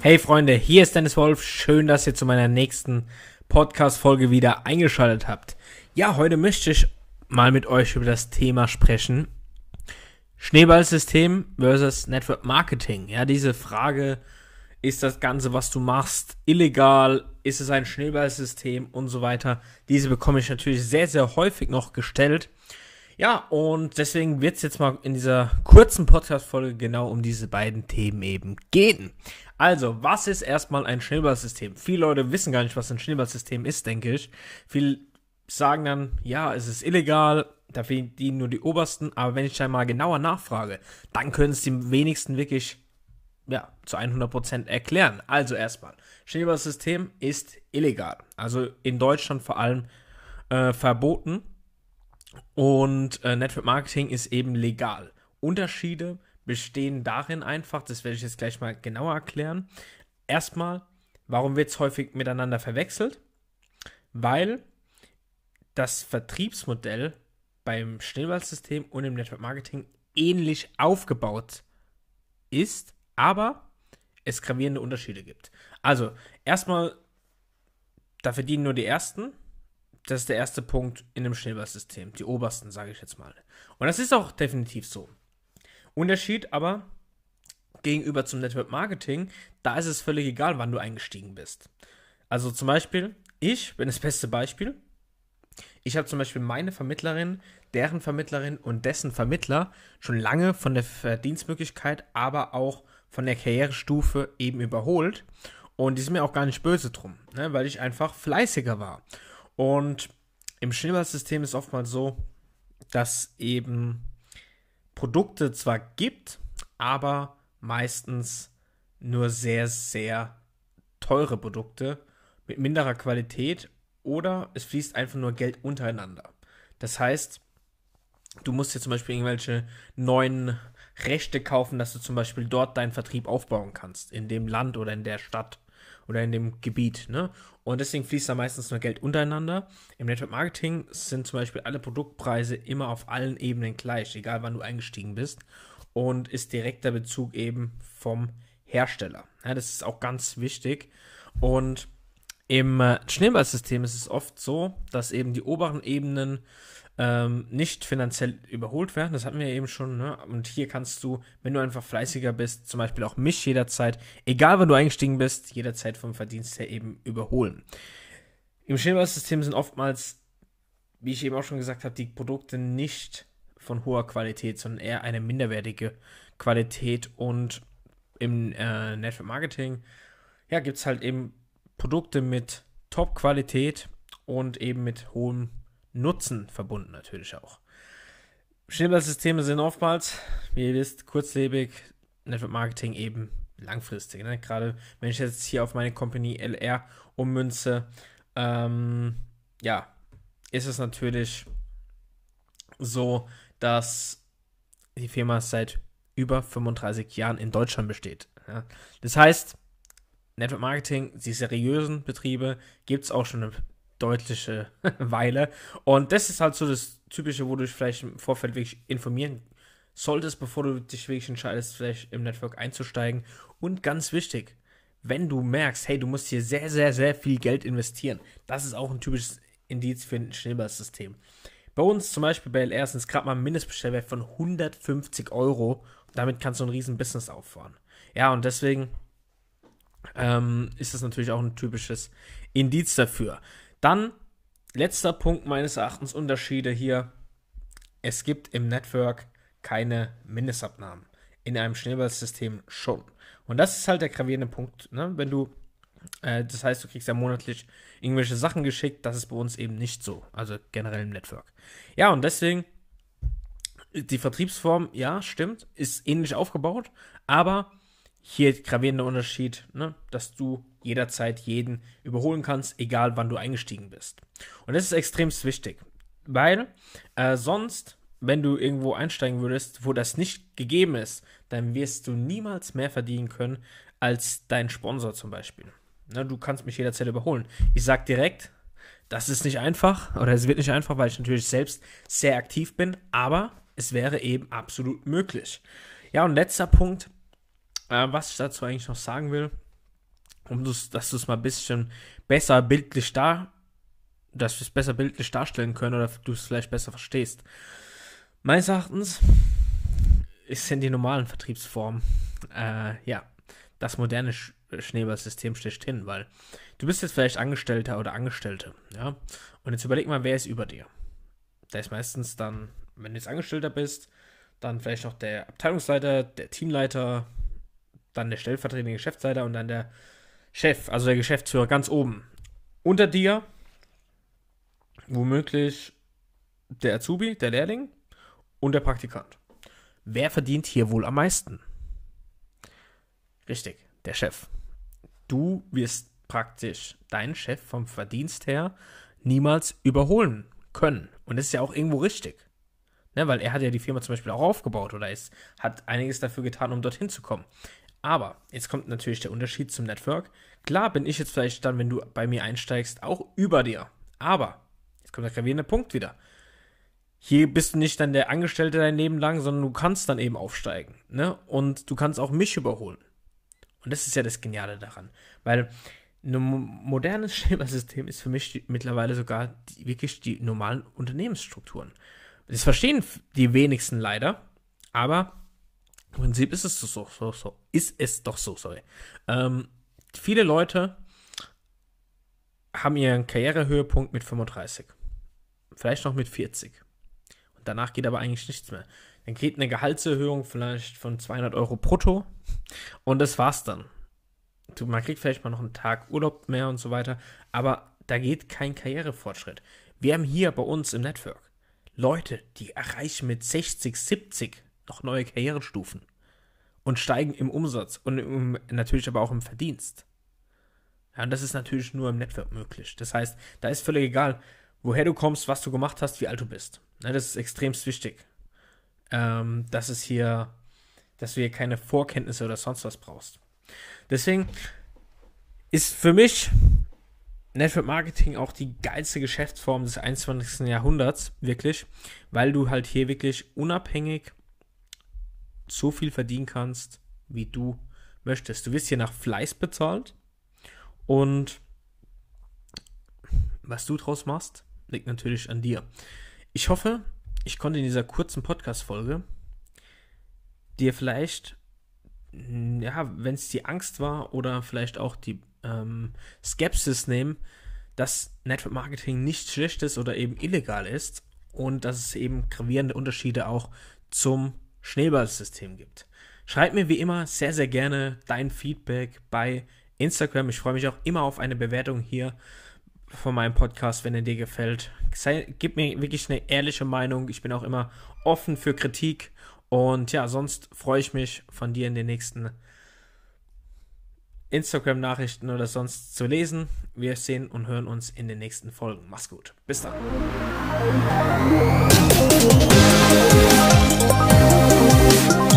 Hey Freunde, hier ist Dennis Wolf. Schön, dass ihr zu meiner nächsten Podcast-Folge wieder eingeschaltet habt. Ja, heute möchte ich mal mit euch über das Thema sprechen. Schneeballsystem versus Network Marketing. Ja, diese Frage, ist das Ganze, was du machst, illegal? Ist es ein Schneeballsystem und so weiter? Diese bekomme ich natürlich sehr, sehr häufig noch gestellt. Ja, und deswegen wird es jetzt mal in dieser kurzen Podcast-Folge genau um diese beiden Themen eben gehen. Also, was ist erstmal ein Schneeballsystem? Viele Leute wissen gar nicht, was ein Schneeballsystem ist, denke ich. Viele sagen dann, ja, es ist illegal, da verdienen nur die Obersten, aber wenn ich da mal genauer nachfrage, dann können es die wenigsten wirklich ja, zu 100% erklären. Also erstmal, Schneeballsystem ist illegal. Also in Deutschland vor allem äh, verboten. Und äh, Network Marketing ist eben legal. Unterschiede bestehen darin einfach, das werde ich jetzt gleich mal genauer erklären. Erstmal, warum wird es häufig miteinander verwechselt? Weil das Vertriebsmodell beim Schneeballsystem und im Network Marketing ähnlich aufgebaut ist, aber es gravierende Unterschiede gibt. Also, erstmal, da verdienen nur die Ersten. Das ist der erste Punkt in dem Schneeballsystem. Die obersten, sage ich jetzt mal. Und das ist auch definitiv so. Unterschied aber gegenüber zum Network Marketing, da ist es völlig egal, wann du eingestiegen bist. Also zum Beispiel, ich bin das beste Beispiel. Ich habe zum Beispiel meine Vermittlerin, deren Vermittlerin und dessen Vermittler schon lange von der Verdienstmöglichkeit, aber auch von der Karrierestufe eben überholt. Und die sind mir auch gar nicht böse drum, ne, weil ich einfach fleißiger war. Und im Schneeballsystem ist oftmals so, dass eben Produkte zwar gibt, aber meistens nur sehr, sehr teure Produkte mit minderer Qualität oder es fließt einfach nur Geld untereinander. Das heißt, du musst dir zum Beispiel irgendwelche neuen Rechte kaufen, dass du zum Beispiel dort deinen Vertrieb aufbauen kannst, in dem Land oder in der Stadt oder in dem Gebiet. Ne? Und deswegen fließt da meistens nur Geld untereinander. Im Network Marketing sind zum Beispiel alle Produktpreise immer auf allen Ebenen gleich, egal wann du eingestiegen bist. Und ist direkter Bezug eben vom Hersteller. Ja, das ist auch ganz wichtig. Und im äh, Schneeballsystem ist es oft so, dass eben die oberen Ebenen ähm, nicht finanziell überholt werden. Das hatten wir eben schon. Ne? Und hier kannst du, wenn du einfach fleißiger bist, zum Beispiel auch mich jederzeit, egal wann du eingestiegen bist, jederzeit vom Verdienst her eben überholen. Im Schneeballsystem sind oftmals, wie ich eben auch schon gesagt habe, die Produkte nicht von hoher Qualität, sondern eher eine minderwertige Qualität. Und im äh, Network Marketing, ja, gibt es halt eben Produkte mit Top-Qualität und eben mit hohem Nutzen verbunden natürlich auch. Schneeballsysteme sind oftmals, wie ihr wisst, kurzlebig, Network Marketing eben langfristig. Ne? Gerade wenn ich jetzt hier auf meine Company LR ummünze, ähm, ja, ist es natürlich so, dass die Firma seit über 35 Jahren in Deutschland besteht. Ja? Das heißt, Network Marketing, die seriösen Betriebe, gibt es auch schon eine deutliche Weile. Und das ist halt so das Typische, wo du dich vielleicht im Vorfeld wirklich informieren solltest, bevor du dich wirklich entscheidest, vielleicht im Network einzusteigen. Und ganz wichtig, wenn du merkst, hey, du musst hier sehr, sehr, sehr viel Geld investieren, das ist auch ein typisches Indiz für ein Schneeballsystem. Bei uns zum Beispiel bei LR sind es gerade mal ein Mindestbestellwert von 150 Euro. Damit kannst du ein riesen Business auffahren. Ja, und deswegen ähm, ist das natürlich auch ein typisches Indiz dafür. Dann, letzter Punkt meines Erachtens, Unterschiede hier. Es gibt im Network keine Mindestabnahmen. In einem Schneeballsystem schon. Und das ist halt der gravierende Punkt. Ne? Wenn du, äh, das heißt, du kriegst ja monatlich irgendwelche Sachen geschickt, das ist bei uns eben nicht so. Also generell im Network. Ja, und deswegen, die Vertriebsform, ja, stimmt, ist ähnlich aufgebaut, aber hier gravierender Unterschied, ne, dass du jederzeit jeden überholen kannst, egal wann du eingestiegen bist. Und das ist extremst wichtig, weil äh, sonst, wenn du irgendwo einsteigen würdest, wo das nicht gegeben ist, dann wirst du niemals mehr verdienen können als dein Sponsor zum Beispiel. Ne, du kannst mich jederzeit überholen. Ich sag direkt, das ist nicht einfach oder es wird nicht einfach, weil ich natürlich selbst sehr aktiv bin, aber es wäre eben absolut möglich. Ja, und letzter Punkt, äh, was ich dazu eigentlich noch sagen will, um das, dass du es mal ein bisschen besser bildlich da, dass wir es besser bildlich darstellen können oder du es vielleicht besser verstehst. Meines Erachtens sind die normalen Vertriebsformen, äh, ja, das moderne Sch Schneeballsystem schlechthin, weil du bist jetzt vielleicht Angestellter oder Angestellte, ja, und jetzt überleg mal, wer ist über dir? Da ist meistens dann, wenn du jetzt Angestellter bist, dann vielleicht noch der Abteilungsleiter, der Teamleiter, dann der stellvertretende Geschäftsleiter und dann der Chef, also der Geschäftsführer ganz oben. Unter dir womöglich der Azubi, der Lehrling und der Praktikant. Wer verdient hier wohl am meisten? Richtig, der Chef. Du wirst praktisch deinen Chef vom Verdienst her niemals überholen können. Und das ist ja auch irgendwo richtig. Ne, weil er hat ja die Firma zum Beispiel auch aufgebaut oder ist, hat einiges dafür getan, um dorthin zu kommen. Aber jetzt kommt natürlich der Unterschied zum Network. Klar bin ich jetzt vielleicht dann, wenn du bei mir einsteigst, auch über dir. Aber, jetzt kommt der gravierende Punkt wieder. Hier bist du nicht dann der Angestellte dein Leben lang, sondern du kannst dann eben aufsteigen. Ne? Und du kannst auch mich überholen. Und das ist ja das Geniale daran. Weil ein modernes Schneeballsystem ist für mich die, mittlerweile sogar die, wirklich die normalen Unternehmensstrukturen. Das verstehen die wenigsten leider, aber im Prinzip ist es so, so, so, ist es doch so, sorry. Ähm, viele Leute haben ihren Karrierehöhepunkt mit 35. Vielleicht noch mit 40. Und danach geht aber eigentlich nichts mehr. Dann geht eine Gehaltserhöhung vielleicht von 200 Euro brutto und das war's dann. Du, man kriegt vielleicht mal noch einen Tag Urlaub mehr und so weiter, aber da geht kein Karrierefortschritt. Wir haben hier bei uns im Network Leute, die erreichen mit 60, 70 noch neue Karrierestufen und steigen im Umsatz und im, natürlich aber auch im Verdienst. Ja, und das ist natürlich nur im Network möglich. Das heißt, da ist völlig egal, woher du kommst, was du gemacht hast, wie alt du bist. Ja, das ist extremst wichtig. Ähm, dass es hier, dass du hier keine Vorkenntnisse oder sonst was brauchst. Deswegen ist für mich Network Marketing auch die geilste Geschäftsform des 21. Jahrhunderts, wirklich, weil du halt hier wirklich unabhängig so viel verdienen kannst, wie du möchtest. Du wirst hier nach Fleiß bezahlt und was du draus machst, liegt natürlich an dir. Ich hoffe, ich konnte in dieser kurzen Podcast-Folge dir vielleicht, ja, wenn es die Angst war oder vielleicht auch die ähm, Skepsis nehmen, dass Network Marketing nicht schlecht ist oder eben illegal ist und dass es eben gravierende Unterschiede auch zum Schneeballsystem gibt. Schreib mir wie immer sehr, sehr gerne dein Feedback bei Instagram. Ich freue mich auch immer auf eine Bewertung hier von meinem Podcast, wenn er dir gefällt. Sei, gib mir wirklich eine ehrliche Meinung. Ich bin auch immer offen für Kritik. Und ja, sonst freue ich mich von dir in den nächsten Instagram-Nachrichten oder sonst zu lesen. Wir sehen und hören uns in den nächsten Folgen. Mach's gut. Bis dann. Thank